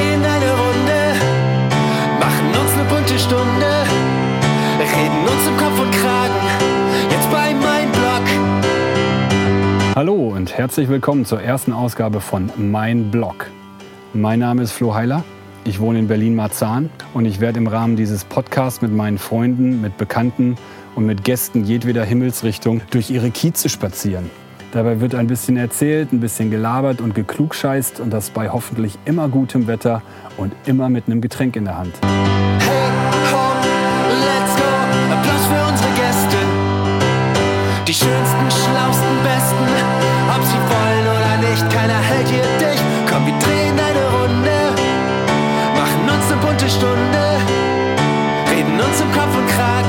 gehen eine Runde, machen uns eine bunte Stunde, reden uns im Kopf und Kragen, jetzt bei Mein Blog. Hallo und herzlich willkommen zur ersten Ausgabe von Mein Blog. Mein Name ist Flo Heiler. Ich wohne in Berlin-Marzahn und ich werde im Rahmen dieses Podcasts mit meinen Freunden, mit Bekannten und mit Gästen jedweder Himmelsrichtung durch ihre Kieze spazieren. Dabei wird ein bisschen erzählt, ein bisschen gelabert und geklugscheißt und das bei hoffentlich immer gutem Wetter und immer mit einem Getränk in der Hand. Hey, ho, let's go. Applaus für unsere Gäste. Die schönsten, schlausten, besten. Ob sie wollen oder nicht, keiner hält hier dich. Komm, wir drehen eine Runde. Machen uns eine bunte Stunde. Reden uns im Kopf und Kreis.